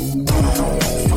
oh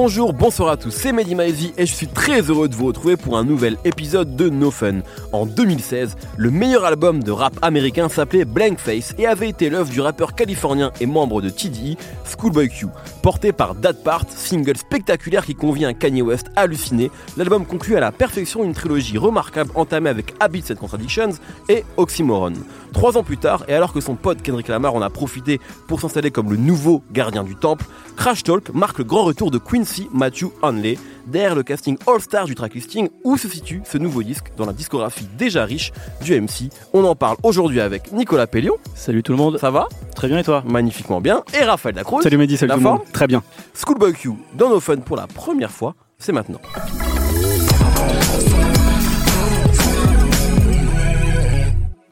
Bonjour, bonsoir à tous, c'est Mehdi Maizy et je suis très heureux de vous retrouver pour un nouvel épisode de No Fun. En 2016, le meilleur album de rap américain s'appelait Blank Face et avait été l'œuvre du rappeur californien et membre de TDE, Schoolboy Q. Porté par Dad Part, single spectaculaire qui convient à Kanye West halluciné, l'album conclut à la perfection une trilogie remarquable entamée avec Habits and Contradictions et Oxymoron. Trois ans plus tard, et alors que son pote Kendrick Lamar en a profité pour s'installer comme le nouveau gardien du temple, Crash Talk marque le grand retour de Quincy Matthew Hanley, derrière le casting all-star du tracklisting où se situe ce nouveau disque dans la discographie déjà riche du MC. On en parle aujourd'hui avec Nicolas Pellion. Salut tout le monde. Ça va? Très bien et toi? Magnifiquement bien. Et Raphaël Lacroix. Salut Mehdi, salut La tout le monde. Très bien. Schoolboy Q dans nos fun pour la première fois, c'est maintenant.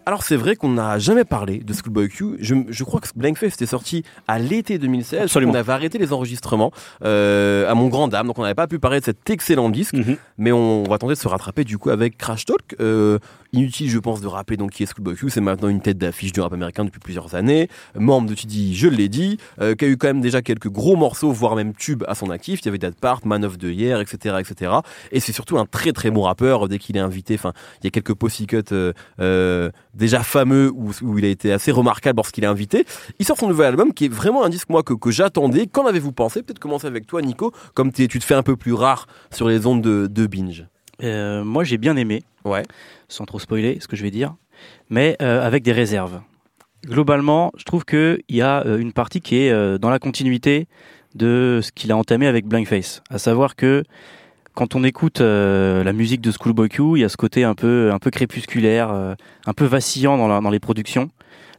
Alors c'est vrai qu'on n'a jamais parlé de Schoolboy Q. Je, je crois que Blankface était sorti à l'été 2016. Absolument. On avait arrêté les enregistrements euh, à mon grand dame, donc on n'avait pas pu parler de cet excellent disque. Mhm. Mais on va tenter de se rattraper du coup avec Crash Talk. Euh, inutile, je pense, de rappeler donc qui est Schoolboy Q. C'est maintenant une tête d'affiche du rap américain depuis plusieurs années. Membre de TD, je l'ai dit, euh, qui a eu quand même déjà quelques gros morceaux, voire même tubes à son actif. Il y avait That Part, Man of the Year, etc., etc. Et c'est surtout un très très bon rappeur dès qu'il est invité. Enfin, il y a quelques post-cuts euh, euh, déjà fameux où, il a été assez remarquable lorsqu'il est invité. Il sort son nouvel album qui est vraiment un disque moi que, j'attendais. Qu'en avez-vous pensé? Peut-être commencer avec toi, Nico, comme tu te fais un peu plus rare sur les ondes de, de binge. Euh, moi j'ai bien aimé, Ouais. sans trop spoiler ce que je vais dire, mais euh, avec des réserves. Globalement, je trouve qu'il y a euh, une partie qui est dans la continuité de ce qu'il a entamé avec Blankface. À savoir que quand on écoute la musique de Schoolboy Q, il y a ce côté un peu, un peu crépusculaire, un peu vacillant dans, la- dans les productions.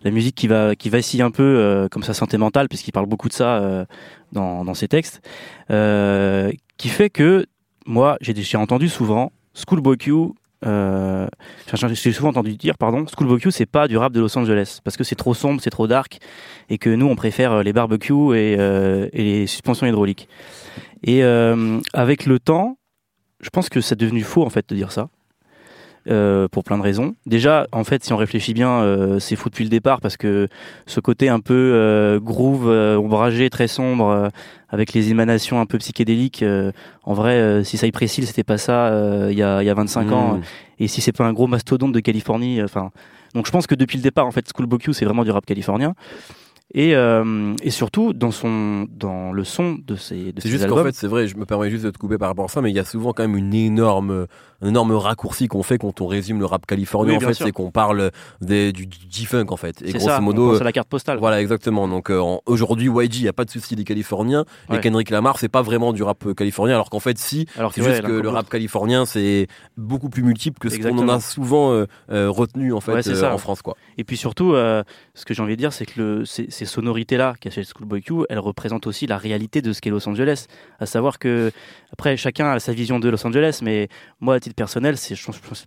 La musique qui, va, qui vacille un peu euh, comme sa santé mentale, puisqu'il parle beaucoup de ça euh, dans, dans ses textes, euh, qui fait que moi, j'ai entendu souvent Schoolboy Q. Euh, j'ai souvent entendu dire, pardon, Schoolboy Q, c'est pas du rap de Los Angeles parce que c'est trop sombre, c'est trop dark, et que nous, on préfère euh, les barbecues et, euh, et les suspensions hydrauliques. Et euh, avec le temps, je pense que c'est devenu faux en fait de dire ça. Euh, pour plein de raisons. Déjà, en fait, si on réfléchit bien, euh, c'est faux depuis le départ parce que ce côté un peu euh, groove, ombragé, très sombre, avec les émanations un peu psychédéliques, en vrai, si Cypress Hill, c'était pas ça il y, a, y a 25 ans, Mmh. et si c'est pas un gros mastodonte de Californie, enfin. donc je pense que depuis le départ, en fait, Schoolboy Q, c'est vraiment du rap californien. Et, euh, et surtout dans son dans le son de ses de C'est juste qu'en fait, c'est vrai, je me permets juste de te couper par rapport à ça, mais il y a souvent quand même une énorme, un énorme raccourci qu'on fait quand on résume le rap californien. Oui, en fait, c'est qu'on parle des, du G-Funk en fait. Et c'est grosso ça, modo, à la carte postale. Voilà, exactement. Donc euh, aujourd'hui, YG, il n'y a pas de souci des Californiens. Et. Kendrick Lamar, c'est pas vraiment du rap euh, californien, alors qu'en fait, si. Alors C'est juste que le rap californien, c'est beaucoup plus multiple que ce qu'on en a souvent euh, retenu en fait Ouais, c'est en France, quoi. Et puis surtout, ce que j'ai envie de dire, c'est que le, ces, ces sonorités-là qu'a chez Schoolboy Q, elles représentent aussi la réalité de ce qu'est Los Angeles. À savoir que, après, chacun a sa vision de Los Angeles, mais moi, à titre personnel, c'est,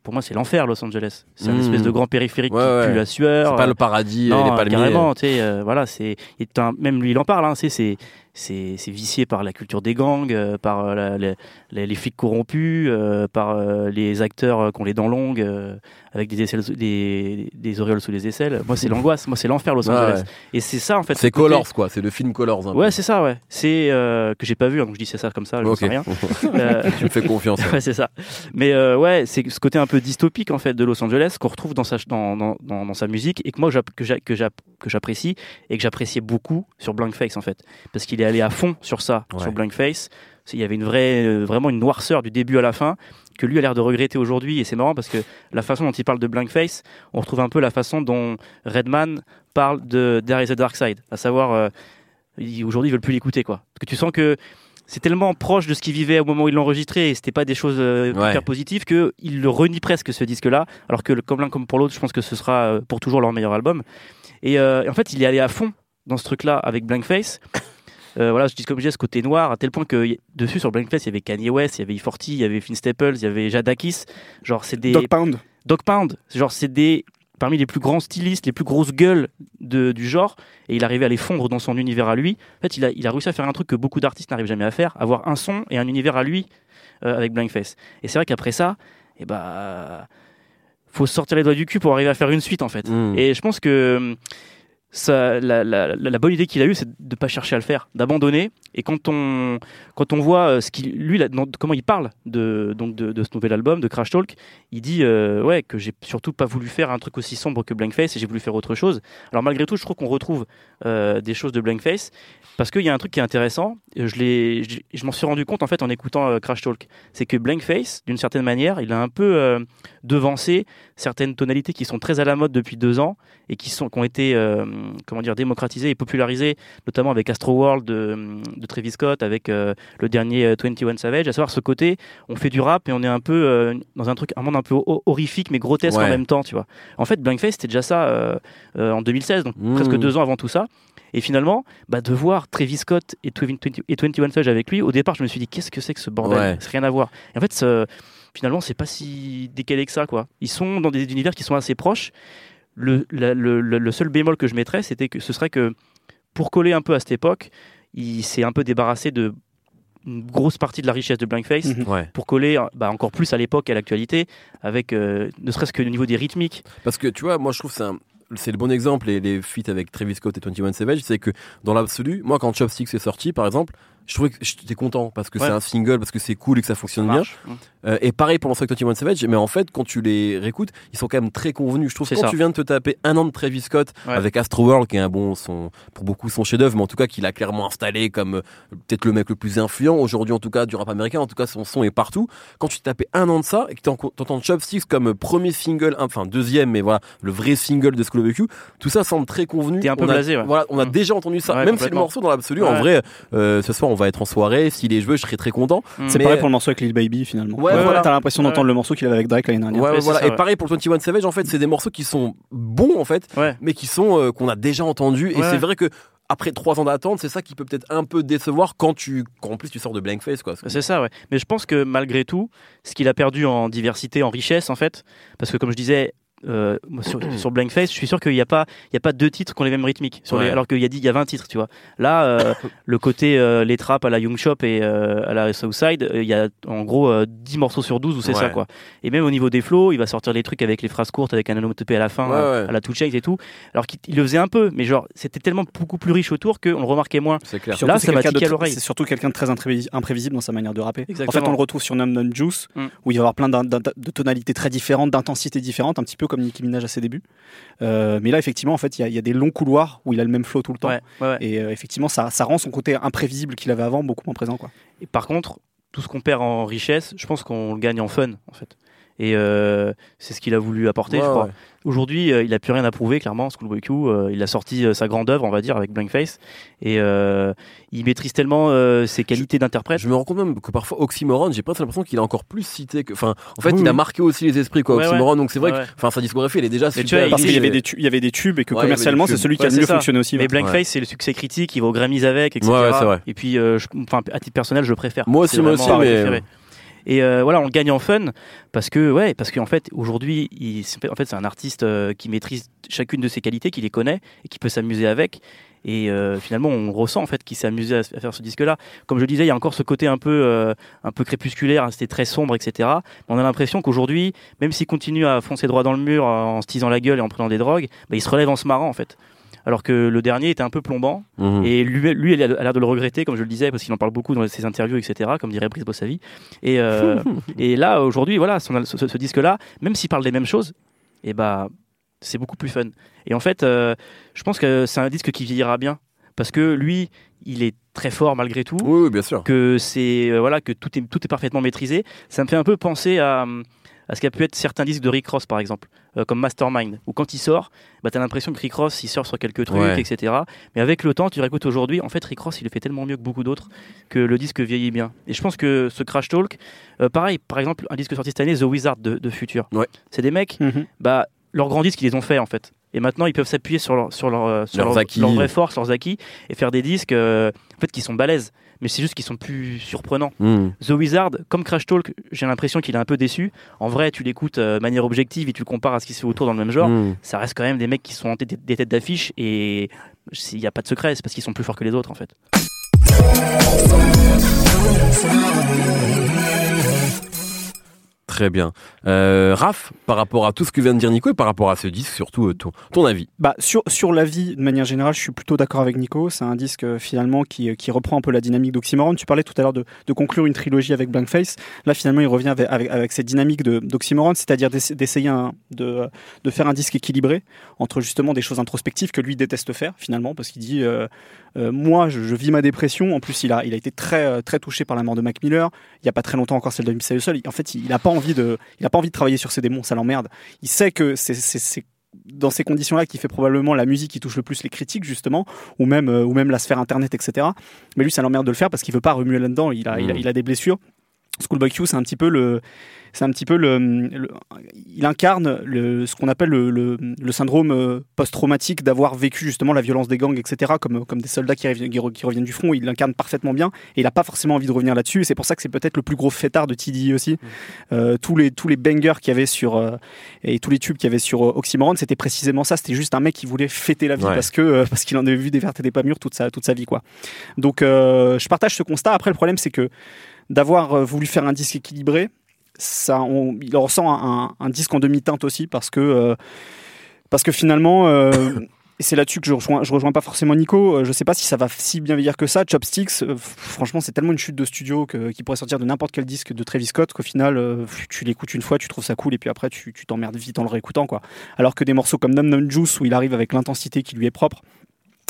pour moi, c'est l'enfer, Los Angeles. C'est un Mmh. espèce de grand périphérique Ouais, qui ouais. pue la sueur. C'est pas le paradis, non, les palmiers. carrément, tu sais, euh, voilà, c'est, un- même lui, il en parle, hein, c'est, c'est, vicié par la culture des gangs, euh, par euh, la- les, les flics corrompus, euh, par euh, les acteurs qui ont les dents longues, avec des, aisselles, des, des auréoles sous les aisselles. Moi, c'est l'angoisse, moi, c'est l'enfer, Los Angeles. ouais. Et c'est ça, en fait. C'est côté- Colors, quoi. C'est le film Colors. un. Ouais, c'est ça, ouais. C'est que j'ai pas vu, hein, donc je dis c'est ça comme ça, je Ok. sais rien. Tu me fais confiance. ouais, c'est ça. Mais ouais, c'est ce côté un peu dystopique en fait de Los Angeles qu'on retrouve dans sa dans, dans, dans, dans sa musique et que moi que j'a- que j'a- que j'apprécie et que j'appréciais beaucoup sur Blankface en fait, parce qu'il est allé à fond sur ça, Ouais. sur Blankface. Il y avait une vraie, euh, vraiment une noirceur du début à la fin que lui a l'air de regretter aujourd'hui et c'est marrant parce que la façon dont il parle de Blankface, on retrouve un peu la façon dont Redman parle de There is a Dark Side, à savoir euh, il- aujourd'hui ils veulent plus l'écouter quoi, parce que tu sens que c'est tellement proche de ce qu'il vivait au moment où il l'enregistrait et c'était pas des choses euh, Ouais. hyper positives que il le renie presque ce disque-là. Alors que comme l'un comme pour l'autre, je pense que ce sera euh, pour toujours leur meilleur album. Et, et en fait, il est allé à fond dans ce truc-là avec Blankface. Euh, voilà, je dis comme je disais, ce côté noir, à tel point que dessus sur Blankface, il y avait Kanye West, il y avait E40, il y avait Finn Staples, il y avait Jadakis. Genre, c'est des Dog Pound. Dog Pound. Genre, c'est des parmi les plus grands stylistes, les plus grosses gueules de- du genre, et il arrivait à les fondre dans son univers à lui. En fait, il a, il a réussi à faire un truc que beaucoup d'artistes n'arrivent jamais à faire, avoir un son et un univers à lui euh, avec Blankface. Et c'est vrai qu'après ça, eh bah, faut sortir les doigts du cul pour arriver à faire une suite en fait. Mm. Et je pense que la, bonne idée qu'il a eue, c'est de pas chercher à le faire, d'abandonner. Et quand on, quand on voit euh, ce qu'il, lui, comment il parle de, donc de, ce nouvel album, de Crash Talk, il dit euh, ouais que j'ai surtout pas voulu faire un truc aussi sombre que Blankface et j'ai voulu faire autre chose. Alors malgré tout, je trouve qu'on retrouve euh, des choses de Blankface parce qu'il y a un truc qui est intéressant. euh, Je l'ai, je, m'en suis rendu compte en fait en écoutant Crash Talk, c'est que Blankface, d'une certaine manière, il a un peu devancé certaines tonalités qui sont très à la mode depuis deux ans et qui sont qui ont été comment dire démocratisées et popularisées notamment avec Astro World de, de Travis Scott avec euh, le dernier euh, 21 Savage. À savoir ce côté on fait du rap et on est un peu euh, dans un truc un monde un peu ho- horrifique mais grotesque en même temps tu vois. En fait Blankface c'était déjà ça euh, euh, en 2016 donc Mmh. presque deux ans avant tout ça. Et finalement bah, de voir Travis Scott et 20 et 21 Savage avec lui au départ je me suis dit qu'est-ce que c'est que ce bordel Ouais. c'est rien à voir. Et en fait finalement c'est pas si décalé que ça quoi. Ils sont dans des univers qui sont assez proches le, la- le, le- seul bémol que je mettrais, c'était que ce serait que pour coller un peu à cette époque, il s'est un peu débarrassé de une grosse partie de la richesse de Blankface Mhm. Ouais. pour coller bah, encore plus à l'époque et à l'actualité, avec euh, ne serait-ce que au niveau des rythmiques. Parce que tu vois, moi je trouve que c'est c'est le bon exemple et les feats avec Travis Scott et 21 Savage, c'est que dans l'absolu, moi quand Chopsticks est sorti par exemple, je trouvais que j'étais content parce que Ouais. c'est un single, parce que c'est cool et que ça fonctionne bien. Marche. Euh, et pareil pour l'ensemble 21 Savage, mais en fait quand tu les réécoutes, ils sont quand même très convenus. Je trouve que quand ça. tu viens de te taper un an de Travis Scott Ouais. avec Astro World, qui est un bon, son, pour beaucoup son chef-d'œuvre, mais en tout cas qu'il a clairement installé comme euh, peut-être le mec le plus influent aujourd'hui en tout cas du rap américain. En tout cas son son est partout. Quand tu te tapais un an de ça et que t'en- t'entends Chopsticks comme premier single, enfin deuxième, mais voilà le vrai single de School of the Q, tout ça semble très convenu. T'es un peu on a, blasé, ouais. Voilà, on a Mm. déjà entendu ça. Même si le morceau dans l'absolu, en vrai, euh, ce soir on va être en soirée. S'il est joué, je serais très content. C'est Mais- pareil pour le morceau avec Lil Baby finalement. Ouais, Ouais, voilà. T'as l'impression d'entendre Ouais. le morceau qu'il avait avec Drake l'année dernière. Ouais, voilà. ça, et pareil pour 21 Savage, en fait, c'est des morceaux qui sont bons, en fait, Ouais. mais qui sont euh, qu'on a déjà entendus. Et Ouais. c'est vrai que après trois ans d'attente, c'est ça qui peut peut-être un peu décevoir quand tu, quand en plus tu sors de Blankface, quoi. C'est ça, ouais. Mais je pense que malgré tout, ce qu'il a perdu en diversité, en richesse, en fait, parce que comme je disais, euh, sur, sur Blankface, je suis sûr qu'il n'y a pas, il y a pas deux titres qui ont les mêmes rythmiques, sur les- Ouais. alors qu'il y a dit, il y a 20 titres, tu vois. Là, euh, le côté euh, les trappes à la Young Shop et euh, à la Southside, euh, il y a en gros euh, 10 morceaux sur 12 où c'est Ouais. ça, quoi. Et même au niveau des flows, il va sortir les trucs avec les phrases courtes, avec un onomatopée à la fin, Ouais, ouais. à la Two Chainz et tout. Alors qu'il il le faisait un peu, mais genre, c'était tellement beaucoup plus riche autour qu'on le remarquait moins. C'est clair. Là, c'est ça m'a quelqu'un de tiqué à l'oreille. C'est surtout quelqu'un de très imprévisi- imprévisible dans sa manière de rapper. En Exactement. fait, on le retrouve sur Numb Numb Juice, Mm. où il va y avoir plein de tonalités très différentes, d'intensités différentes, un petit peu comme Nicki Minaj à ses débuts. Euh, mais là, effectivement, en fait, il y, a- il y a des longs couloirs où il a le même flow tout le temps. Ouais, ouais, ouais. Et euh, effectivement, ça, ça rend son côté imprévisible qu'il avait avant beaucoup moins présent. Quoi. Et par contre, tout ce qu'on perd en richesse, je pense qu'on le gagne en fun, en fait. Et euh, c'est ce qu'il a voulu apporter, Ouais, je crois. ouais. Aujourd'hui, euh, il a plus rien à prouver, clairement, Schoolboy Q. euh, il a sorti sa grande œuvre, on va dire, avec Blankface. Et il maîtrise tellement ses qualités d'interprète. Je me rends compte même que parfois Oxymoron, j'ai presque l'impression qu'il a encore plus cité que. Enfin, en fait, Oui, il a marqué aussi les esprits, quoi, Oxymoron. Donc c'est vrai que, sa discographie, elle est déjà tu super. vois, Parce il qu'il y avait, des tu- il y avait des tubes et que commercialement, c'est celui qui a le mieux fonctionné aussi. Mais. Blankface, c'est le succès critique, il va aux Grammys avec, etc. Et puis, à titre personnel, je préfère. Moi aussi, moi aussi, mais-. Et euh, voilà, on le gagne en fun parce que ouais, parce qu'en fait aujourd'hui, en fait, c'est un artiste euh, qui maîtrise chacune de ses qualités, qui les connaît et qui peut s'amuser avec. Et euh, finalement, on ressent en fait qu'il s'est amusé à, faire ce disque-là. Comme je le disais, il y a encore ce côté un peu, un peu crépusculaire, hein, c'était très sombre, etc. Mais on a l'impression qu'aujourd'hui, même s'il continue à foncer droit dans le mur en se tisant la gueule et en prenant des drogues, bah, il se relève en se marrant en fait. Alors que le dernier était un peu plombant. Mhm. Et lui, lui, il a l'air de le regretter, comme je le disais, parce qu'il en parle beaucoup dans ses interviews, etc., comme dirait Brice Bossavi. Et, euh, et là, aujourd'hui, voilà, son- ce, ce disque-là, même s'il parle des mêmes choses, et bah, c'est beaucoup plus fun. Et en fait, euh, je pense que c'est un disque qui vieillira bien, parce que lui, il est très fort malgré tout, Oui, oui, bien sûr. que c'est euh, voilà, que tout est tout est parfaitement maîtrisé. Ça me fait un peu penser à à ce qu'a pu être certains disques de Rick Ross par exemple, euh, comme Mastermind, où quand il sort, bah, tu as l'impression que Rick Ross il sort sur quelques trucs, Ouais. etc. Mais avec le temps, tu réécoutes aujourd'hui, en fait Rick Ross il le fait tellement mieux que beaucoup d'autres que le disque vieillit bien. Et je pense que ce Crash Talk, euh, pareil, par exemple, un disque sorti cette année, The Wizard de, de Future, Ouais. c'est des mecs, Mhm. bah, leurs grands disques, ils les ont fait en fait. Et maintenant, ils peuvent s'appuyer sur, leur, sur, leur, euh, sur Leurs leur, acquis. leur vraie force, leurs acquis, et faire des disques euh, en fait, qui sont balèzes. Mais c'est juste qu'ils sont plus surprenants. Mhm. The Wizard, comme Crash Talk, j'ai l'impression qu'il est un peu déçu. En vrai, tu l'écoutes euh, de manière objective et tu le compares à ce qui se fait autour dans le même genre. Mhm. Ça reste quand même des mecs qui sont en tête- des têtes d'affiche et il n'y a pas de secret, c'est parce qu'ils sont plus forts que les autres en fait. Très bien. Euh, Raph, par rapport à tout ce que vient de dire Nico et par rapport à ce disque, surtout euh, ton, avis bah, sur, sur la vie, de manière générale, je suis plutôt d'accord avec Nico. C'est un disque euh, finalement qui, qui reprend un peu la dynamique d'Oxymoron. Tu parlais tout à l'heure de, de conclure une trilogie avec Blankface. Là, finalement, il revient avec, avec, cette dynamique d'Oxymoron, c'est-à-dire d'essa- d'essayer de, de faire un disque équilibré entre justement des choses introspectives que lui déteste faire finalement, parce qu'il dit euh, euh, Moi, je, vis ma dépression. En plus, il a, il a été très, euh, très touché par la mort de Mac Miller. Il n'y a pas très longtemps encore celle de Misael Sol. En fait, il n'a pas envie de, il a pas envie de travailler sur ses démons, ça l'emmerde. Il sait que c'est dans ces conditions-là qu'il fait probablement la musique qui touche le plus les critiques justement, ou même euh, ou même la sphère internet, etc. Mais lui, ça l'emmerde de le faire parce qu'il veut pas remuer là-dedans. Il a, il a, Mm. il a des blessures. Schoolboy Q, c'est un petit peu le, c'est un petit peu le, le- il incarne le, ce qu'on appelle le, le, le syndrome euh, post-traumatique d'avoir vécu justement la violence des gangs, etc. Comme, comme des soldats qui reviennent, qui re- qui reviennent du front, il l'incarne parfaitement bien et il a pas forcément envie de revenir là-dessus. C'est pour ça que c'est peut-être le plus gros fêtard de TDI aussi. Euh, tous les tous les bangers qu'il y avait sur euh, et tous les tubes qu'il y avait sur euh, Oxymoron, c'était précisément ça. C'était juste un mec qui voulait fêter la vie Ouais. parce que euh, parce qu'il en avait vu des vertes et des pas mûres toute sa toute sa vie quoi. Donc euh, je partage ce constat. Après le problème c'est que d'avoir euh, voulu faire un disque équilibré, ça, il en ressent un, un- disque en demi-teinte aussi parce que euh, parce que finalement. euh, et c'est là-dessus que je rejoins, je rejoins pas forcément Nico. Euh, Je sais pas si ça va si bien vieillir que ça. Chopsticks, euh, franchement, c'est tellement une chute de studio que, qui pourrait sortir de n'importe quel disque de Travis Scott qu'au final, euh, tu l'écoutes une fois, tu trouves ça cool, et puis après, tu t'emmerdes vite en le réécoutant. Quoi. Alors que des morceaux comme Num Num Juice, où il arrive avec l'intensité qui lui est propre,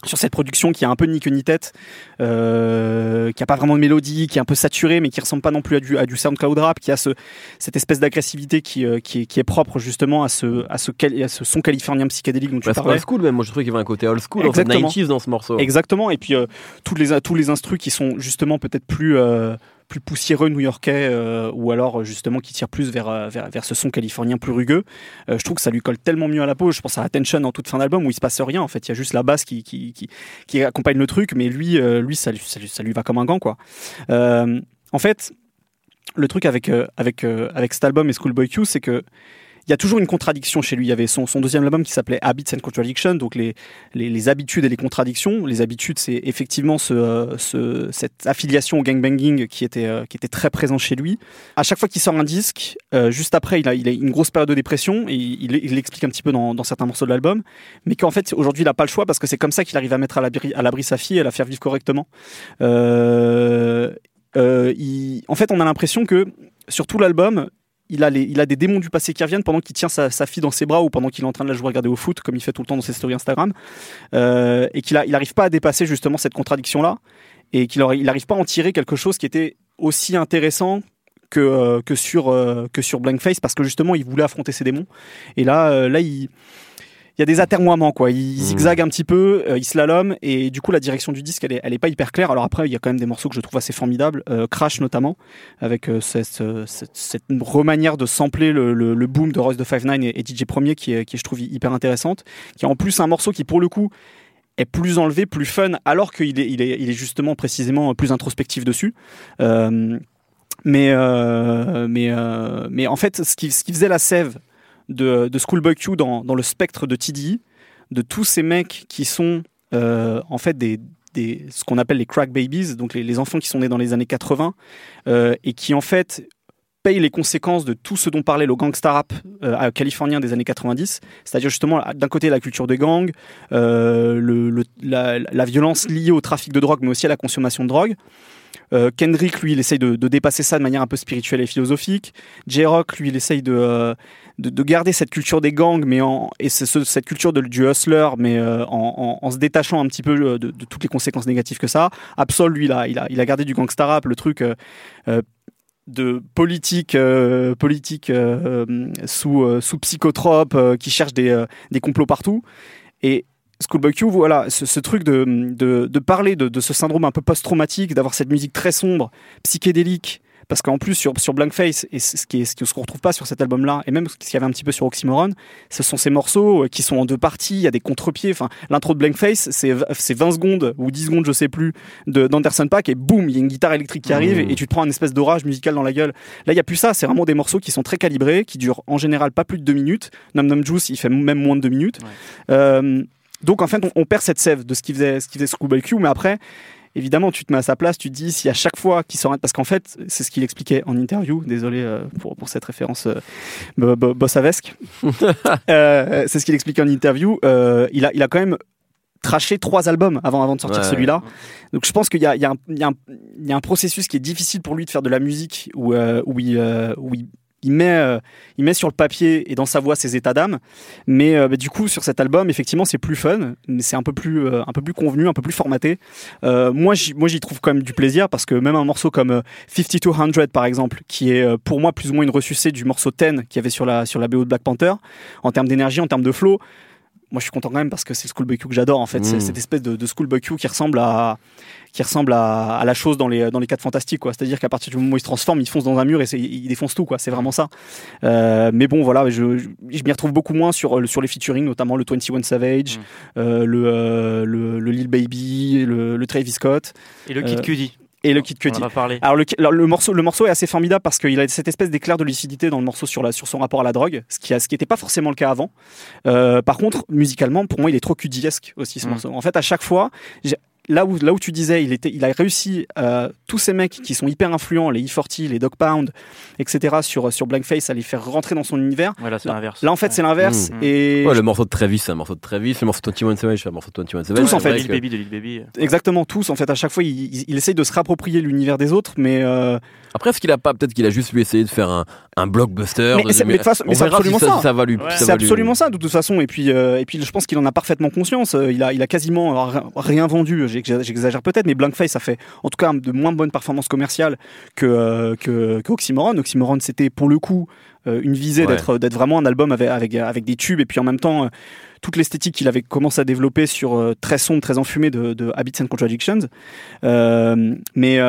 sur cette production qui a un peu ni queue ni tête, euh, qui a pas vraiment de mélodie, qui est un peu saturée, mais qui ressemble pas non plus à du, à du SoundCloud rap, qui a ce, cette espèce d'agressivité qui, euh, qui, est, qui est propre justement à ce, à ce, à ce son californien psychédélique dont tu que parlais. old school même, moi je trouvais qu'il y avait un côté old school, en fait, Exactement. 90s dans ce morceau. Exactement. Et puis euh, tous les tous les instrus qui sont justement peut-être plus euh, plus poussiéreux new-yorkais euh, ou alors euh, justement qui tirent plus vers, euh, vers vers ce son californien plus rugueux. Je trouve que ça lui colle tellement mieux à la peau. Je pense à Attention en toute fin d'album où il se passe rien. En fait, il y a juste la basse qui qui qui, accompagne le truc, mais lui lui ça, lui ça lui va comme un gant quoi. En fait, le truc avec avec avec cet album et Schoolboy Q, c'est que il y a toujours une contradiction chez lui. Il y avait son, deuxième album qui s'appelait Habits and Contradiction, donc les, les, habitudes et les contradictions. Les habitudes, c'est effectivement euh, ce, cette affiliation au gangbanging qui était, euh, qui était très présent chez lui. À chaque fois qu'il sort un disque, euh, juste après, il a, il a une grosse période de dépression, et il, l'explique un petit peu dans, certains morceaux de l'album, mais qu'en fait, aujourd'hui, il n'a pas le choix parce que c'est comme ça qu'il arrive à mettre à l'abri, à l'abri sa fille et à la faire vivre correctement. En fait, on a l'impression que sur tout l'album, il a, des démons du passé qui reviennent pendant qu'il tient sa, fille dans ses bras ou pendant qu'il est en train de la jouer regarder au foot, comme il fait tout le temps dans ses stories Instagram, euh, et qu'il n'arrive pas à dépasser justement cette contradiction-là, et qu'il n'arrive pas à en tirer quelque chose qui était aussi intéressant que, euh, sur, euh, que sur Blankface, parce que justement, il voulait affronter ses démons. Et là, là il, il y a des atermoiements, quoi. Il zigzague un petit peu, euh, il slalom, et du coup, la direction du disque, elle est, elle est pas hyper claire. Alors après, il y a quand même des morceaux que je trouve assez formidables, euh, Crash notamment, avec euh, cette, euh, cette, cette remanière de sampler le, le, le boom de Royce de Five Nine et, et DJ Premier, qui est, qui est, je trouve, hyper intéressante, qui est en plus un morceau qui, pour le coup, est plus enlevé, plus fun, alors qu'il est, il est, il est justement précisément plus introspectif dessus. Mais, mais, mais en fait, ce qui, ce qui faisait la sève de, de Schoolboy Q dans, dans le spectre de TDI, de tous ces mecs qui sont euh, en fait des, des, ce qu'on appelle les crack babies, donc les, enfants qui sont nés dans les années 80 euh, et qui en fait payent les conséquences de tout ce dont parlait le gangsta rap euh, californien des années 90, c'est-à-dire justement d'un côté la culture des gangs, euh, la, violence liée au trafic de drogue, mais aussi à la consommation de drogue. Euh, Kendrick, lui, il essaye de, dépasser ça de manière un peu spirituelle et philosophique. J-Rock, lui, il essaye de, euh, de, de, garder cette culture des gangs, mais en, et ce, cette culture de, du hustler, mais euh, en, en, se détachant un petit peu de, toutes les conséquences négatives que ça. Absol, lui, il a, il a, il a gardé du gangsta rap, le truc de politique, politique sous, sous psychotrope, qui cherche des, des complots partout. Et Schoolboy Q, voilà, ce, ce truc de, de, de parler de, de, ce syndrome un peu post-traumatique, d'avoir cette musique très sombre, psychédélique, parce qu'en plus sur, sur Blankface, et ce qui est ce qu'on ne retrouve pas sur cet album-là, et même ce qu'il y avait un petit peu sur Oxymoron, ce sont ces morceaux qui sont en deux parties, il y a des contre-pieds, enfin l'intro de Blankface, c'est 20 secondes ou 10 secondes, je sais plus, d'Anderson Pack, et boum, il y a une guitare électrique qui arrive, mmh. et tu te prends une espèce d'orage musical dans la gueule. Là, il n'y a plus ça, c'est vraiment des morceaux qui sont très calibrés, qui durent en général pas plus de deux minutes. Num Num Juice, il fait même moins de deux minutes. Ouais. Euh, donc en fait, on, on, perd cette sève de ce qui faisait, ce qui faisait Schoolboy Q, mais après, évidemment, tu te mets à sa place, tu te dis si à chaque fois qu'il s'en parce qu'en fait, c'est ce qu'il expliquait en interview. Désolé euh, pour, pour cette référence euh, bo- bo- bossavesque. Euh, c'est ce qu'il expliquait en interview. Euh, il a, il a quand même traché trois albums avant, avant de sortir Ouais. celui-là. Donc je pense qu'il y a, il y, a un- il y, a un- il y a un processus qui est difficile pour lui de faire de la musique où, euh, où, il, euh, où il, il met, euh, il met sur le papier et dans sa voix ses états d'âme. Mais euh, bah, du coup, sur cet album, effectivement, c'est plus fun, mais c'est un peu plus, euh, un peu plus convenu, un peu plus formaté. Euh, moi, j'y, moi, j'y trouve quand même du plaisir parce que même un morceau comme euh, 5200 par exemple, qui est euh, pour moi plus ou moins une ressucée du morceau 10 qu'il y avait sur la, sur la BO de Black Panther, en termes d'énergie, en termes de flow. Moi, je suis content quand même parce que c'est le Schoolboy Q que j'adore. En fait, c'est Mm. cette espèce de, de Schoolboy Q qui ressemble à qui ressemble à, à la chose dans les dans les quatre fantastiques quoi. C'est-à-dire qu'à partir du moment où il se transforme, il fonce dans un mur et c'est- il défonce tout quoi. C'est vraiment ça. Euh, mais bon, voilà, je, je, je m'y retrouve beaucoup moins sur sur les featuring, notamment le 21 Savage, Mm. euh, le, euh, le le Lil Baby, le, le Travis Scott Et le Kid Euh, Cudi. Et le Kid On Cudi. Alors le, alors, le morceau, le morceau est assez formidable parce qu'il a cette espèce d'éclair de lucidité dans le morceau sur, la, sur son rapport à la drogue, ce qui n'était pas forcément le cas avant. Euh, par contre, musicalement, pour moi, il est trop cudiesque aussi ce Mm. morceau. En fait, à chaque fois, là où, là où tu disais, il, était, il a réussi, euh, tous ces mecs qui sont hyper influents, les E40, les Dog Pound, etc., sur, sur Blankface, à les faire rentrer dans son univers. Ouais, là, c'est l'inverse. là, en fait, c'est l'inverse. Mm. Et Ouais, le morceau de Travis, c'est un morceau de Travis. Le morceau de 21 Savage, c'est un morceau de 21 Savage. Tous, en C'est fait, Lil que- Baby de Lil Baby. Exactement, tous. En fait, à chaque fois, il, il, il essaye de se réapproprier l'univers des autres, mais euh, Après, est-ce qu'il a pas, peut-être qu'il a juste lui essayé de faire un, un blockbuster. Mais de- c'est- mais de toute façon- on mais c'est verra si absolument ça. ça. ça va lui. Ouais. si ça C'est va lui- absolument ça de toute façon et puis euh, et puis je pense qu'il en a parfaitement conscience il a il a quasiment rien- vendu j'exagère peut-être mais Blankface a fait en tout cas de moins bonnes performances commerciales que euh, que, que Oxymoron. Oxymoron c'était pour le coup euh, une visée Ouais. d'être d'être vraiment un album avec, avec avec des tubes. Et puis en même temps euh, toute l'esthétique qu'il avait commencé à développer sur euh, très sombre très enfumé de, de Habits and Contradictions. Mais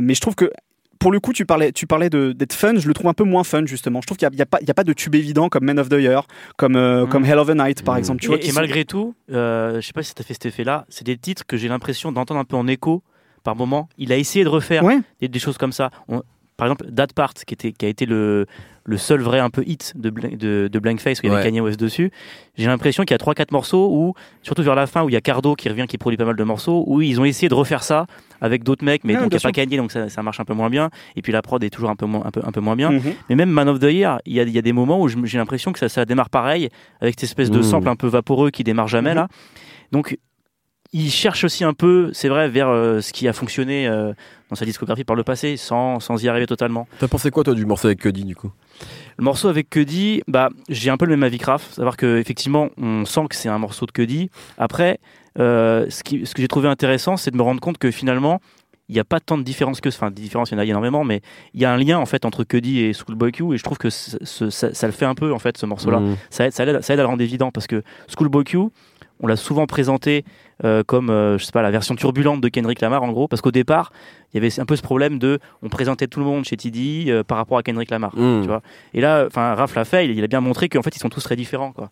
mais je trouve que pour le coup, tu parlais, tu parlais de- d'être fun. Je le trouve un peu moins fun justement. Je trouve qu'il n'y a, a pas, il y a pas de tube évident comme Men of the Year, comme euh, Mm. comme Hell of a Night par Mm. exemple. Tu et vois, et sont- malgré tout, euh, je sais pas si ça t'a fait cet effet-là, c'est des titres que j'ai l'impression d'entendre un peu en écho par moment. Il a essayé de refaire Ouais. des, des choses comme ça. On- par exemple, That Part, qui, était, qui a été le, le seul vrai un peu hit de, Bl- de, de Blankface, où il y avait Ouais. Kanye West dessus, j'ai l'impression qu'il y a 3-4 morceaux où, surtout vers la fin, où il y a Cardo qui revient, qui produit pas mal de morceaux, où ils ont essayé de refaire ça avec d'autres mecs, mais donc il n'y a pas Kanye, donc ça, ça marche un peu moins bien. Et puis la prod est toujours un peu moins, un peu, un peu moins bien. Mhm. Mais même Man of the Year, il y a, il y a des moments où j'ai l'impression que ça, ça démarre pareil, avec cette espèce de Mm. sample un peu vaporeux qui démarre jamais Mhm. là. Donc il cherche aussi un peu, c'est vrai, vers euh, ce qui a fonctionné euh, dans sa discographie par le passé, sans, sans y arriver totalement. T'as pensé quoi, toi, du morceau avec Cuddy, du coup? Le morceau avec Cuddy, bah, j'ai un peu le même avis Raph, savoir que effectivement, on sent que c'est un morceau de Cuddy. Après, euh, ce, qui, ce que j'ai trouvé intéressant, c'est de me rendre compte que finalement, il n'y a pas tant de différence que, enfin, de différence, il y en a énormément, mais il y a un lien en fait entre Cuddy et Schoolboy Q, et je trouve que ce- ça, ça le fait un peu en fait ce morceau-là. Mm. Ça aide, ça, aide, ça aide à le rendre évident parce que Schoolboy Q, on l'a souvent présenté euh, comme, euh, je sais pas, la version turbulente de Kendrick Lamar en gros, parce qu'au départ, il y avait un peu ce problème de, on présentait tout le monde chez TD euh, par rapport à Kendrick Lamar, Mm. tu vois. Et là, enfin, Raph l'a fait, il, il a bien montré qu'en fait, ils sont tous très différents, quoi.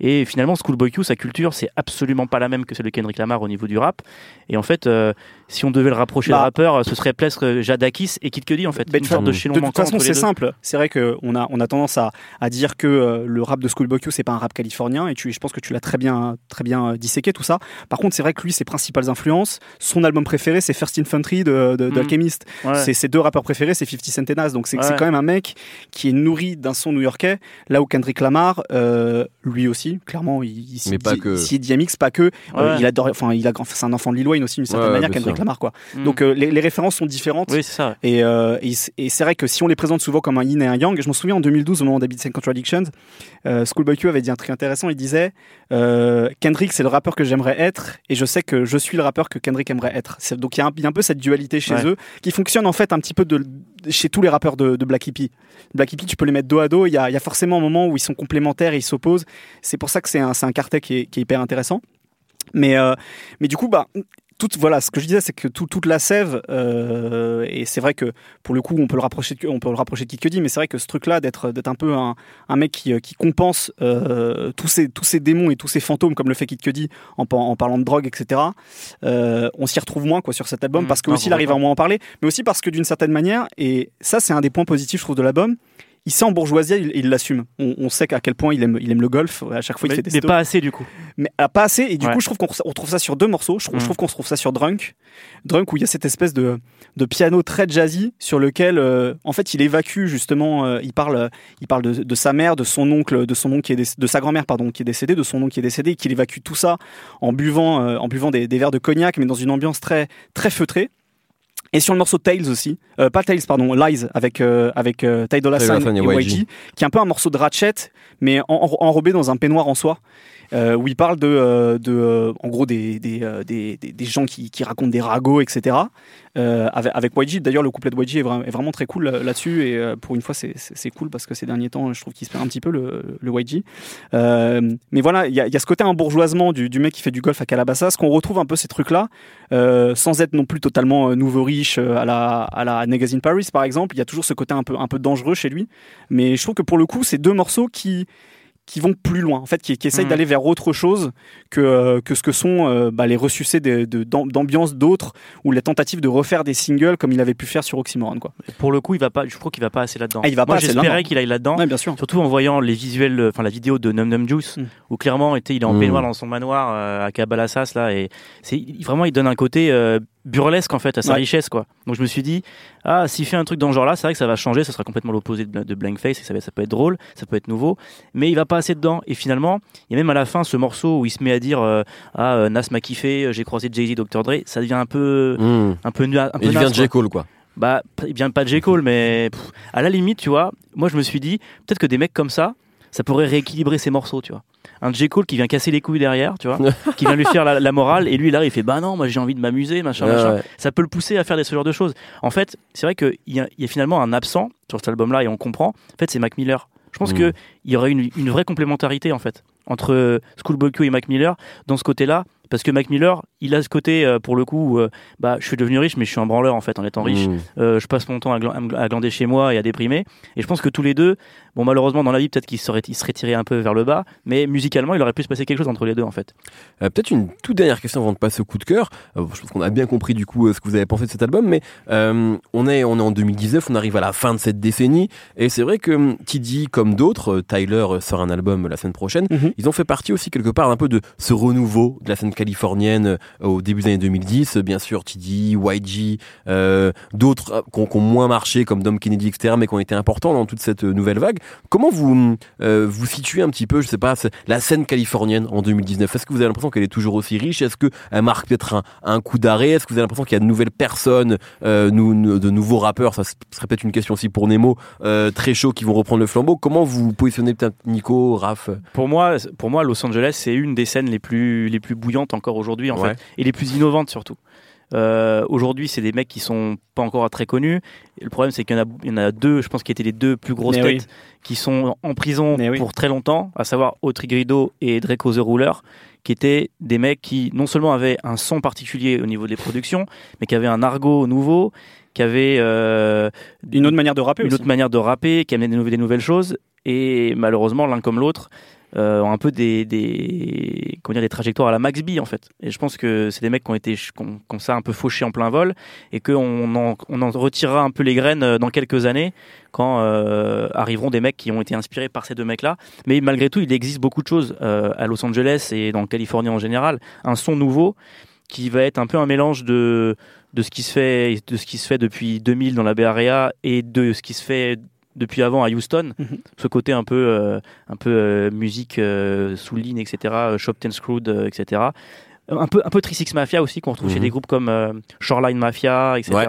Et finalement, Schoolboy Q, sa culture, c'est absolument pas la même que celle de Kendrick Lamar au niveau du rap. Et en fait, euh, si on devait le rapprocher Bah. de rappeur, ce serait euh, Jadakis et Kid Cudi, en fait. Bah, une de sorte de chaînon De toute façon, c'est simple. C'est vrai qu'on a, on a tendance à, à dire que euh, le rap de Schoolboy Q, c'est pas un rap californien, et tu, je pense que tu l'as très bien, très bien euh, disséqué tout ça. Par contre, c'est vrai que lui, ses principales influences, son album préféré, c'est First Infantry de, de, Mhm. d'Alchemist. Ouais. C'est ses deux rappeurs préférés, c'est 50 Cent et Nas. Donc c'est, quand même un mec qui est nourri d'un son new-yorkais. Là où Kendrick Lamar, euh, lui aussi, clairement, il, il s'y Mais pas que. dit DMX, pas que. Euh, il adore, enfin, il a, grand- c'est un enfant de Lil Wayne aussi, d'une certaine Ouais, manière, sûr. Lamar, quoi. Mm. Donc euh, les, les références sont différentes. oui, c'est ça. Et, euh, et, c'est vrai que si on les présente souvent comme un yin et un yang, je me souviens en 2012 au moment d'Habits and Contradictions, euh, Schoolboy Q avait dit un truc intéressant. Il disait euh, Kendrick c'est le rappeur que j'aimerais être et je sais que je suis le rappeur que Kendrick aimerait être. Donc il y, a un- il y a un peu cette dualité chez Ouais. eux qui fonctionne en fait un petit peu de, chez tous les rappeurs de, de Black Hippie. Black Hippie, tu peux les mettre dos à dos. Il y y a forcément un moment où ils sont complémentaires et ils s'opposent. C'est pour ça que c'est un, c'est un quartet qui est, qui est hyper intéressant. Mais, euh, mais du coup, bah, toute, voilà, ce que je disais, c'est que tout- toute la sève, euh, et c'est vrai que pour le coup, on peut le rapprocher de, on peut le rapprocher de mais c'est vrai que ce truc-là, d'être, d'être un peu un, un mec qui, euh, qui compense euh, tous, ces, tous ces démons et tous ces fantômes, comme le fait Kid Cudi, en, en parlant de drogue, etc., euh, on s'y retrouve moins quoi, sur cet album, Mmh, parce que non, aussi il arrive à moins en parler, mais aussi parce que d'une certaine manière, et ça, c'est un des points positifs, je trouve, de l'album, il sait en bourgeoisie, il l'assume. On, on sait qu'à quel point il aime, il aime le golf. À chaque fois, il Mais, fait des mais pas assez du coup. Mais ah, pas assez. Et du Ouais. coup, je trouve qu'on on trouve ça sur deux morceaux. Je trouve, Mm. trouve qu'on se trouve ça sur Drunk. Drunk, où il y a cette espèce de, de piano très jazzy sur lequel, euh, en fait, il évacue justement. euh, il parle, il parle de, de sa mère, de son oncle, de son oncle qui est de sa grand-mère, pardon, qui est décédée, de son oncle qui est décédé, et qu'il évacue tout ça en buvant, euh, en buvant des, des verres de cognac, mais dans une ambiance très, très feutrée. Et sur le morceau Tales aussi, euh, pas Tales, pardon, Lies avec euh, avec euh, Ty Dolla Sign et YG, YG. qui est un peu un morceau de Ratchet, mais en- en- enrobé dans un peignoir en soie euh, où il parle de, euh, euh, en gros des, gens qui, racontent des ragots, etc. Avec, avec YG. D'ailleurs, le couplet de YG est, vra- est vraiment très cool là-dessus. Et pour une fois, c'est- cool parce que ces derniers temps, je trouve qu'il se perd un petit peu le, le YG. Mais voilà, il y, a- ce côté embourgeoisement du, du mec qui fait du golf à Calabasas, qu'on retrouve un peu ces trucs-là, sans être non plus totalement nouveau riche à la, à la Magazine Paris, par exemple. Il y a toujours ce côté un peu, un peu dangereux chez lui. Mais je trouve que pour le coup, c'est deux morceaux qui qui vont plus loin, en fait, qui, qui essayent Mhm. d'aller vers autre chose que, euh, que ce que sont euh, bah, les ressucés de- de- d'am- d'ambiance d'autres ou les tentatives de refaire des singles comme il avait pu faire sur Oxymoron. Quoi. Pour le coup, il va pas. Je crois qu'il va pas assez là-dedans. Ah, il va Moi, pas assez j'espérais qu'il aille là-dedans. Ouais, bien sûr. Surtout en voyant les visuels, euh, enfin la vidéo de Num Num Juice, Mm. où clairement était, il est en Mm. peignoir dans son manoir euh, à Cabalassas là, et c'est vraiment il donne un côté euh, burlesque en fait à sa Ouais. richesse quoi. Donc je me suis dit ah s'il fait un truc dans ce genre-là, c'est vrai que ça va changer, ça sera complètement l'opposé de, de Blank Face et ça, peut être drôle, ça peut être nouveau, mais il va pas assez dedans. Et finalement, il y a même à la fin ce morceau où il se met à dire euh, ah euh, Nas m'a kiffé, euh, j'ai croisé Jay Z, Dr Dre, ça devient un peu Mmh. un peu un peu il naze, vient de quoi. J. Cole, quoi. Bah, il vient pas de J. Cole, mais pff, à la limite, tu vois, moi je me suis dit, peut-être que des mecs comme ça, ça pourrait rééquilibrer ses morceaux, tu vois. Un J. Cole qui vient casser les couilles derrière, tu vois, qui vient lui faire la, la morale, et lui là, il fait, bah non, moi j'ai envie de m'amuser, machin, Ouais, machin. ouais. Ça peut le pousser à faire des ce genre de choses. En fait, c'est vrai qu'il y, a- il y a finalement un absent sur cet album-là, et on comprend. En fait, c'est Mac Miller. Je pense Mm. que il y aurait une, une vraie complémentarité, en fait, entre euh, Schoolboy Q et Mac Miller dans ce côté-là. Parce que Mac Miller, il a ce côté, euh, pour le coup, où, euh, bah, je suis devenu riche, mais je suis un branleur, en fait, en étant riche. Mmh. Euh, je passe mon temps à, glander chez moi et à déprimer. Et je pense que tous les deux, bon, malheureusement, dans la vie, peut-être qu'il serait, il serait tiré un peu vers le bas, mais musicalement, il aurait pu se passer quelque chose entre les deux, en fait. Euh, Peut-être une toute dernière question avant de passer au coup de cœur. Euh, je pense qu'on a bien compris du coup euh, ce que vous avez pensé de cet album, mais euh, on est on est en 2019, on arrive à la fin de cette décennie, et c'est vrai que hum, TD comme d'autres, euh, Tyler sort un album la semaine prochaine. Mhm. Ils ont fait partie aussi quelque part un peu de ce renouveau de la scène californienne euh, au début des années 2010. Euh, Bien sûr, TD, YG, euh, d'autres euh, qui ont, moins marché comme Dom Kennedy, etc., mais qui ont été importants dans toute cette nouvelle vague. Comment vous euh, vous situez un petit peu, je sais pas, la scène californienne en 2019 Est-ce que vous avez l'impression qu'elle est toujours aussi riche? Est-ce qu'elle marque peut-être un, un coup d'arrêt? Est-ce que vous avez l'impression qu'il y a de nouvelles personnes, de nouveaux rappeurs? Ça serait peut-être une question aussi pour Nemo, très chaud, qui vont reprendre le flambeau. Comment vous positionnez peut-être Nico, Raph? Pour moi, pour moi, Los Angeles, c'est une des scènes les plus, les plus bouillantes encore aujourd'hui, en Ouais. fait, et les plus innovantes surtout. Euh, aujourd'hui, c'est des mecs qui sont pas encore très connus. Et le problème, c'est qu'il y en a, il y en a deux, je pense, qui étaient les deux plus grosses Mais têtes, oui. qui sont en prison Mais oui. pour très longtemps, à savoir Otrigrido et Draco the Ruler, qui étaient des mecs qui non seulement avaient un son particulier au niveau des productions, mais qui avaient un argot nouveau, qui avaient euh, Une autre manière de rapper une aussi. autre manière de rapper, qui amenait des, nouvelles- des nouvelles choses. Et malheureusement, l'un comme l'autre ont un peu des, des, comment dire, des trajectoires à la Max B en fait. Et je pense que c'est des mecs qui ont été, ont ça un peu fauché en plein vol et qu'on en, on en retirera un peu les graines euh, dans quelques années quand euh, arriveront des mecs qui ont été inspirés par ces deux mecs-là. Mais malgré tout, il existe beaucoup de choses euh, à Los Angeles et dans Californie en général. Un son nouveau qui va être un peu un mélange de de ce qui se fait de ce qui se fait depuis 2000 dans la Bay Area et de ce qui se fait depuis avant à Houston Mhm. ce côté un peu euh, un peu euh, musique euh, sous ligne etc euh, Shop Ten Screwed euh, etc un peu un peu 36 Mafia aussi qu'on retrouve chez Mhm. des groupes comme euh, Shoreline Mafia etc Ouais.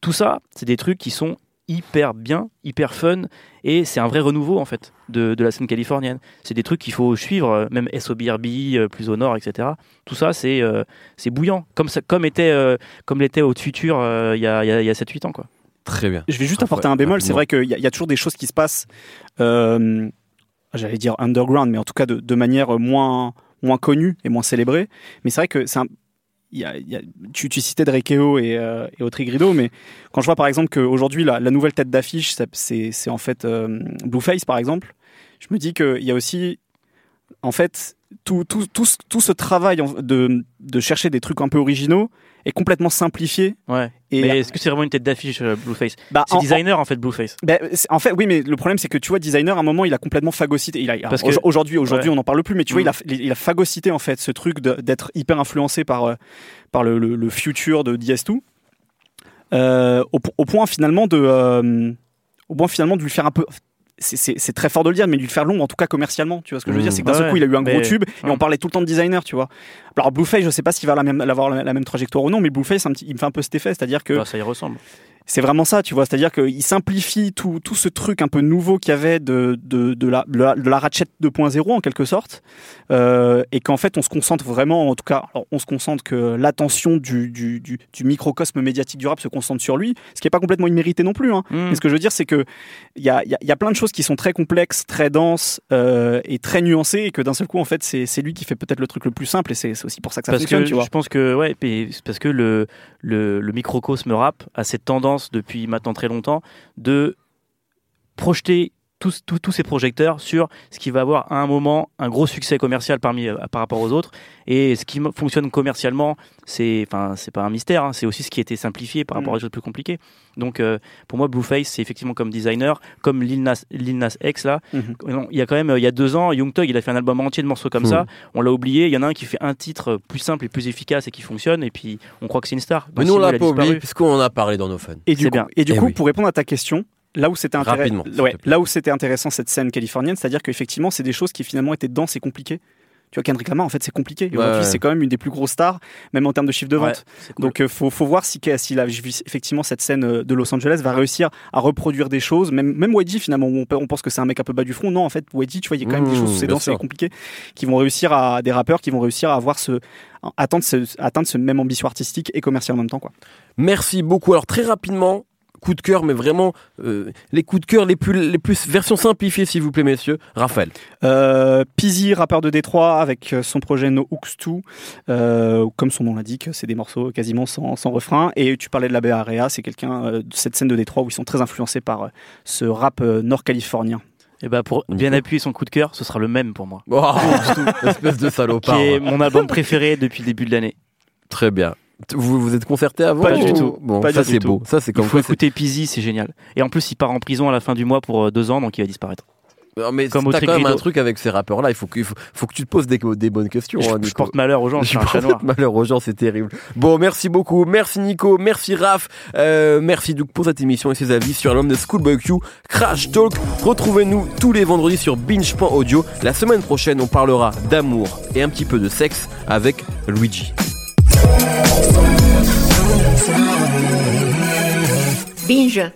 tout ça c'est des trucs qui sont hyper bien hyper fun et c'est un vrai renouveau en fait de, de la scène californienne c'est des trucs qu'il faut suivre même SOBRB euh, plus au nord etc tout ça c'est euh, c'est bouillant comme ça comme était euh, comme l'était au futur euh, il y a, il y a, y a 7 8 ans quoi Très bien. Je vais juste apporter un bémol. C'est vrai qu'il y, a- il y a toujours des choses qui se passent, euh, j'allais dire underground, mais en tout cas de, de manière moins, moins connue et moins célébrée. Mais c'est vrai que c'est un. il y a- il y a- tu, tu citais Drakeo et, euh, et Otrigrido, mais quand je vois par exemple qu'aujourd'hui la, la nouvelle tête d'affiche, c'est en fait euh, Blueface par exemple, je me dis qu'il y a aussi en fait, tout, tout, tout, ce- tout ce travail de, de chercher des trucs un peu originaux est complètement simplifié. Ouais. Et mais est-ce que c'est vraiment une tête d'affiche, euh, Blueface? Bah, C'est designer en fait, Blueface. C'est- en fait, oui, mais le problème, c'est que tu vois, designer, à un moment, il a complètement phagocyté. Il a, Parce que- aujourd'hui, aujourd'hui, ouais. on n'en parle plus, mais tu vois, Mm. il, a, il a phagocyté en fait ce truc d'être hyper influencé par, euh, par le, le, le futur de DS2, euh, au, po- au point finalement de, euh, au point finalement de lui faire un peu. C'est- très fort de le dire, mais de lui faire long, en tout cas commercialement. Tu vois ce que je veux dire? C'est que d'un seul Ouais, coup, il a eu un gros tube et ouais. on parlait tout le temps de designer, tu vois. Alors Blueface, je sais pas s'il va la même- avoir la, la même trajectoire ou non, mais Blueface, un petit- il me fait un peu cet effet, c'est-à-dire que Bah, ça y ressemble. C'est vraiment ça, tu vois. C'est-à-dire qu'il simplifie tout, tout ce truc un peu nouveau qu'il y avait de, de, de, la, de, la, de la Ratchet 2.0 en quelque sorte. Euh, et qu'en fait, on se concentre vraiment, en tout cas, alors, on se concentre que l'attention du, du, du, du microcosme médiatique du rap se concentre sur lui, ce qui n'est pas complètement immérité non plus. Hein. Mais ce que je veux dire, c'est que il y a, y, a, y a plein de choses qui sont très complexes, très denses euh, et très nuancées, et que d'un seul coup, en fait, c'est lui qui fait peut-être le truc le plus simple, et c'est aussi pour ça que ça parce fonctionne, que tu vois. je pense que ouais, parce que le, le, le microcosme rap a cette tendance depuis maintenant très longtemps de projeter tous, tous, tous ces projecteurs sur ce qui va avoir à un moment un gros succès commercial parmi, euh, par rapport aux autres. Et ce qui fonctionne commercialement, c'est enfin c'est pas un mystère, hein, c'est aussi ce qui a été simplifié par rapport Mm. à des choses plus compliquées. Donc euh, pour moi, Blueface, c'est effectivement comme designer, comme Lil Nas, Lil Nas X là. Mhm. Non, Il y a quand même euh, il y a deux ans, Young Thug, il a fait un album entier de morceaux comme Mm. ça. On l'a oublié. Il y en a un qui fait un titre plus simple et plus efficace et qui fonctionne. Et puis on croit que c'est une star. Mais Bah, nous, on l'a pas oublié, puisqu'on en a parlé dans nos fun. Et du C'est coup, bien. Et du Eh coup oui. pour répondre à ta question, là où c'était intéressant, Rapidement, s'il ouais, te plaît. là où c'était intéressant cette scène californienne, c'est-à-dire qu'effectivement, c'est des choses qui finalement étaient denses et compliquées. Tu vois, Kendrick Lamar, en fait, c'est compliqué. Et Aujourd'hui, ouais. c'est quand même une des plus grosses stars, même en termes de chiffre de vente. cool. Donc, il faut, faut voir si, si effectivement cette scène euh, de Los Angeles va réussir à reproduire des choses. Même, même YG, finalement, on, on pense que c'est un mec un peu bas du front. Non, en fait, YG, tu vois, il y a quand même des Mmh, choses où c'est dense et compliqué qui vont réussir à des rappeurs qui vont réussir à avoir ce, atteindre ce, atteindre ce même ambition artistique et commercial en même temps, quoi. Merci beaucoup. Alors très rapidement, coup de cœur, mais vraiment euh, les coups de cœur les plus, les plus version simplifiée, s'il vous plaît, messieurs. Raphaël. Euh, Peasy, rappeur de Détroit, avec euh, son projet No Hooks 2. Euh, comme son nom l'indique, c'est des morceaux quasiment sans, sans refrain. Et tu parlais de la Area, c'est quelqu'un euh, de cette scène de Détroit où ils sont très influencés par euh, ce rap euh, nord-californien. Et bah pour bien appuyer son coup de cœur, ce sera le même pour moi. Oh, espèce de Qui salopard. est mon album préféré depuis le début de l'année. Très bien. Vous vous êtes concerté avant Pas du ou- tout. Bon, Pas ça c'est beau. Ça c'est Il comme faut quoi. écouter Peasy, c'est génial. Et en plus, il part en prison à la fin du mois pour euh, deux ans, donc il va disparaître. Non, mais Comme t'as quand même un truc avec ces rappeurs-là. Il faut que, il faut, faut que tu te poses des, des bonnes questions. Je, hein, je porte malheur aux gens, je porte noir. malheur aux gens, c'est terrible. Bon, merci beaucoup. Merci Nico. Merci Raph. Euh, merci Doug pour cette émission et ses avis sur l'homme de Schoolboy Q. Crash Talk. Retrouvez-nous tous les vendredis sur binge.audio. La semaine prochaine, on parlera d'amour et un petit peu de sexe avec Luigi. Binge.